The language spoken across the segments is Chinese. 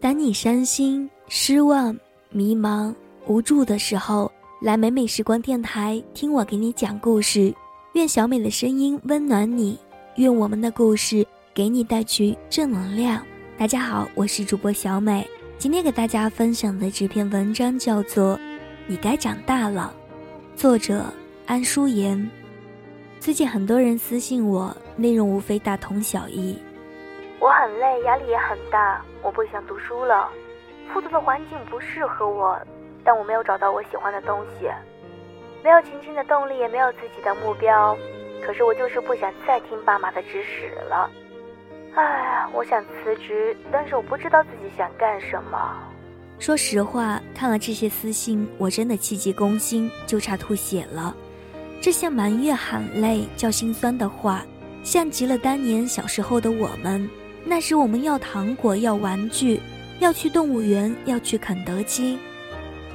当你伤心、失望、迷茫、无助的时候，来美美时光电台听我给你讲故事。愿小美的声音温暖你，愿我们的故事给你带去正能量。大家好，我是主播小美，今天给大家分享的这篇文章叫做《你该长大了》，作者安淑妍。最近很多人私信我，内容无非大同小异。我很累，压力也很大，我不想读书了。复读的环境不适合我，但我没有找到我喜欢的东西，没有前进的动力，也没有自己的目标。可是我就是不想再听爸妈的指使了。唉，我想辞职，但是我不知道自己想干什么。说实话，看了这些私信，我真的气急攻心，就差吐血了。这些埋怨、喊累、叫心酸的话，像极了当年小时候的我们。那时我们要糖果，要玩具，要去动物园，要去肯德基。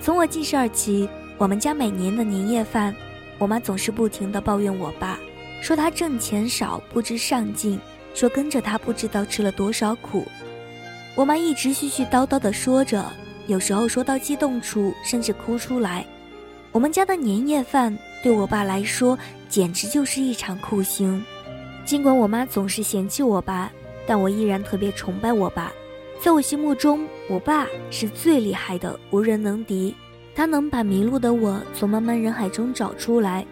从我记事儿起，我们家每年的年夜饭，我妈总是不停地抱怨我爸，说他挣钱少，不知上进，说跟着他不知道吃了多少苦。我妈一直絮絮叨叨地说着，有时候说到激动处，甚至哭出来。我们家的年夜饭对我爸来说，简直就是一场酷刑。尽管我妈总是嫌弃我爸。但我依然特别崇拜我爸，在我心目中，我爸是最厉害的，无人能敌。他能把迷路的我从茫茫人海中找出来，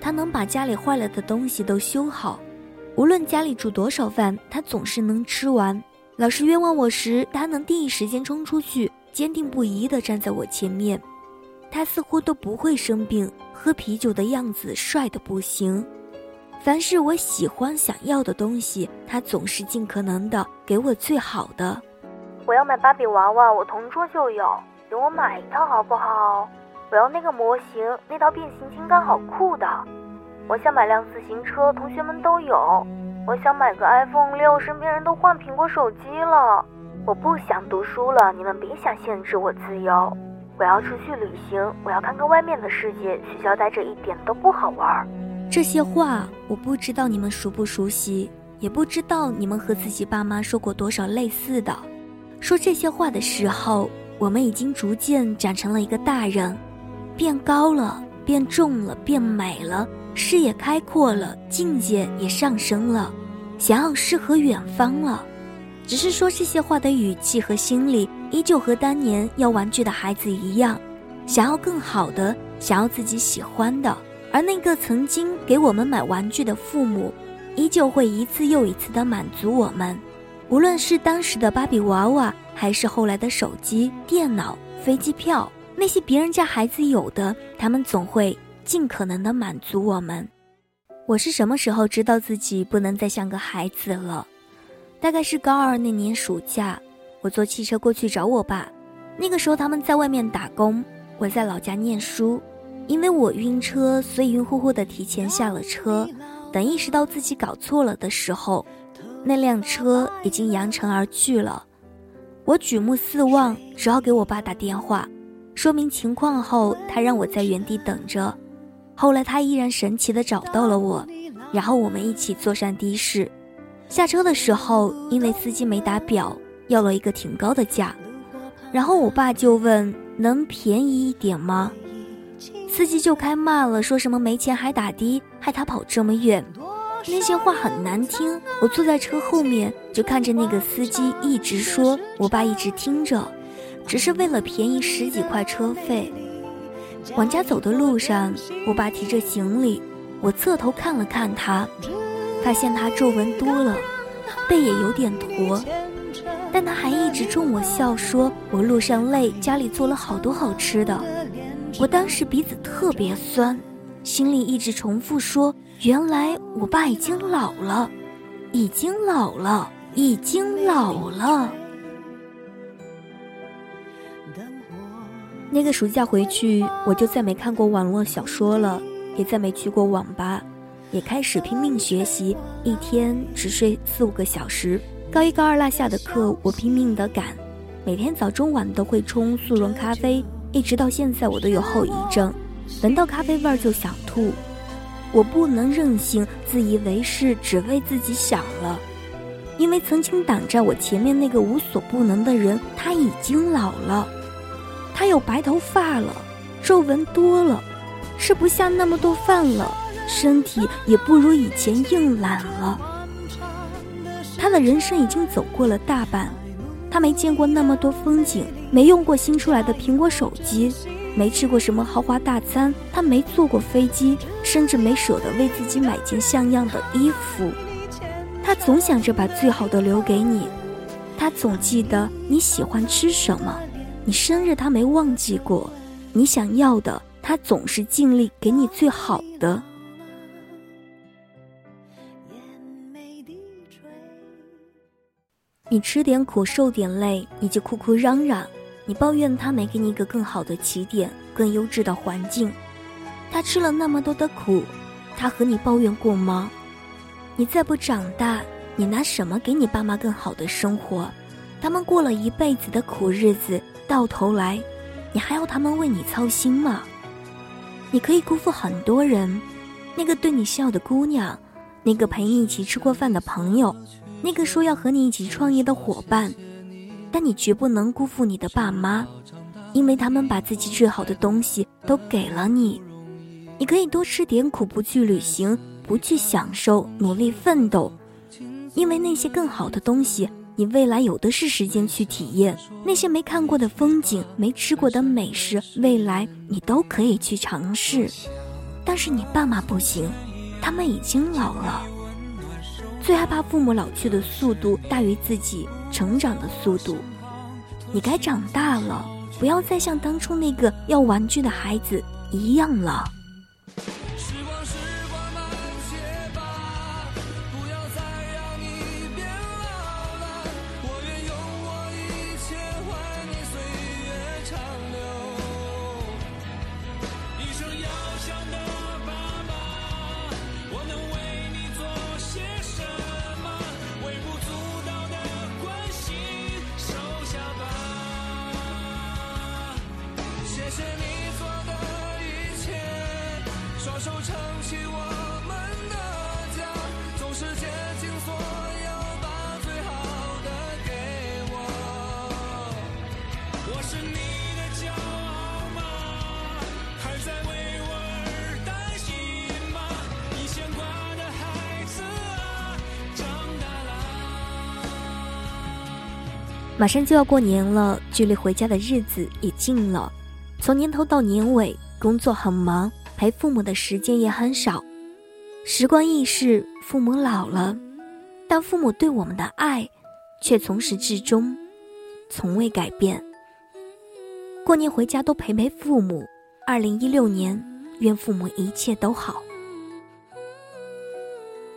他能把家里坏了的东西都修好，无论家里煮多少饭，他总是能吃完。老师冤枉我时，他能第一时间冲出去，坚定不移地站在我前面。他似乎都不会生病，喝啤酒的样子帅得不行。凡是我喜欢、想要的东西，他总是尽可能的给我最好的。我要买芭比娃娃，我同桌就有，给我买一套好不好？我要那个模型，那套变形金刚好酷的。我想买辆自行车，同学们都有。我想买个 iPhone 六，身边人都换苹果手机了。我不想读书了，你们别想限制我自由。我要出去旅行，我要看看外面的世界，学校待着一点都不好玩。这些话我不知道你们熟不熟悉，也不知道你们和自己爸妈说过多少类似的。说这些话的时候，我们已经逐渐长成了一个大人，变高了，变重了，变美了，视野开阔了，境界也上升了，想要诗和远方了。只是说这些话的语气和心里，依旧和当年要玩具的孩子一样，想要更好的，想要自己喜欢的。而那个曾经给我们买玩具的父母，依旧会一次又一次地满足我们，无论是当时的芭比娃娃，还是后来的手机、电脑、飞机票，那些别人家孩子有的，他们总会尽可能地满足我们。我是什么时候知道自己不能再像个孩子了？大概是高二那年暑假，我坐汽车过去找我爸，那个时候他们在外面打工，我在老家念书。因为我晕车，所以晕乎乎的提前下了车。等意识到自己搞错了的时候，那辆车已经扬长而去了。我举目四望，只好给我爸打电话，说明情况后，他让我在原地等着。后来他依然神奇的找到了我，然后我们一起坐上的士。下车的时候，因为司机没打表，要了一个挺高的价。然后我爸就问：“能便宜一点吗？”司机就开骂了，说什么没钱还打的，害他跑这么远，那些话很难听。我坐在车后面，就看着那个司机一直说，我爸一直听着，只是为了便宜十几块车费。往家走的路上，我爸提着行李，我侧头看了看他，发现他皱纹多了，背也有点驼，但他还一直冲我笑，说我路上累，家里做了好多好吃的。我当时鼻子特别酸，心里一直重复说：“原来我爸已经老了，已经老了，已经老了。”那个暑假回去，我就再没看过网络小说了，也再没去过网吧，也开始拼命学习，一天只睡四五个小时。高一高二落下的课，我拼命的赶，每天早中晚都会冲速溶咖啡。一直到现在，我都有后遗症，闻到咖啡味儿就想吐。我不能任性、自以为是，只为自己想了。因为曾经挡在我前面那个无所不能的人，他已经老了，他有白头发了，皱纹多了，吃不下那么多饭了，身体也不如以前硬朗了。他的人生已经走过了大半，他没见过那么多风景，没用过新出来的苹果手机，没吃过什么豪华大餐，他没坐过飞机，甚至没舍得为自己买件像样的衣服。他总想着把最好的留给你，他总记得你喜欢吃什么，你生日他没忘记过，你想要的他总是尽力给你最好的。你吃点苦受点累，你就哭哭嚷嚷，你抱怨他没给你一个更好的起点，更优质的环境。他吃了那么多的苦，他和你抱怨过吗？你再不长大，你拿什么给你爸妈更好的生活？他们过了一辈子的苦日子，到头来，你还要他们为你操心吗？你可以辜负很多人，那个对你笑的姑娘，那个陪你一起吃过饭的朋友，那个说要和你一起创业的伙伴，但你绝不能辜负你的爸妈，因为他们把自己最好的东西都给了你。你可以多吃点苦，不去旅行。不去享受，努力奋斗，因为那些更好的东西，你未来有的是时间去体验。那些没看过的风景，没吃过的美食，未来你都可以去尝试。但是你爸妈不行，他们已经老了。最害怕父母老去的速度大于自己成长的速度。你该长大了，不要再像当初那个要玩具的孩子一样了。马上就要过年了，距离回家的日子也近了。从年头到年尾，工作很忙。陪父母的时间也很少，时光易逝，父母老了，但父母对我们的爱，却从始至终，从未改变。过年回家多陪陪父母。二零一六年，愿父母一切都好。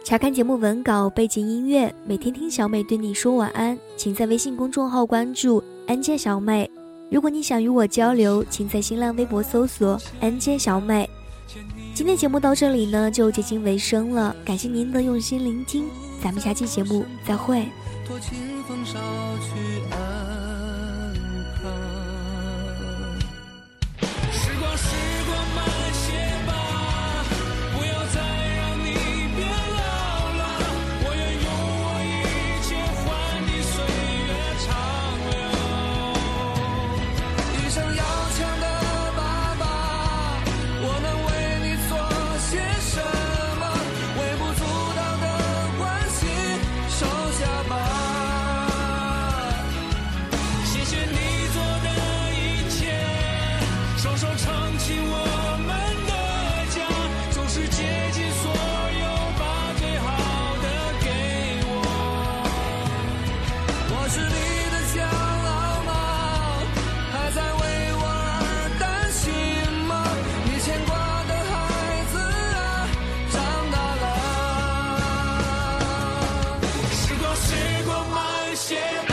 查看节目文稿、背景音乐，每天听小美对你说晚安，请在微信公众号关注“安见小美”。如果你想与我交流，请在新浪微博搜索“安见小美”。今天节目到这里呢，就接近尾声了。感谢您的用心聆听，咱们下期节目再会。是你的家。Yeah.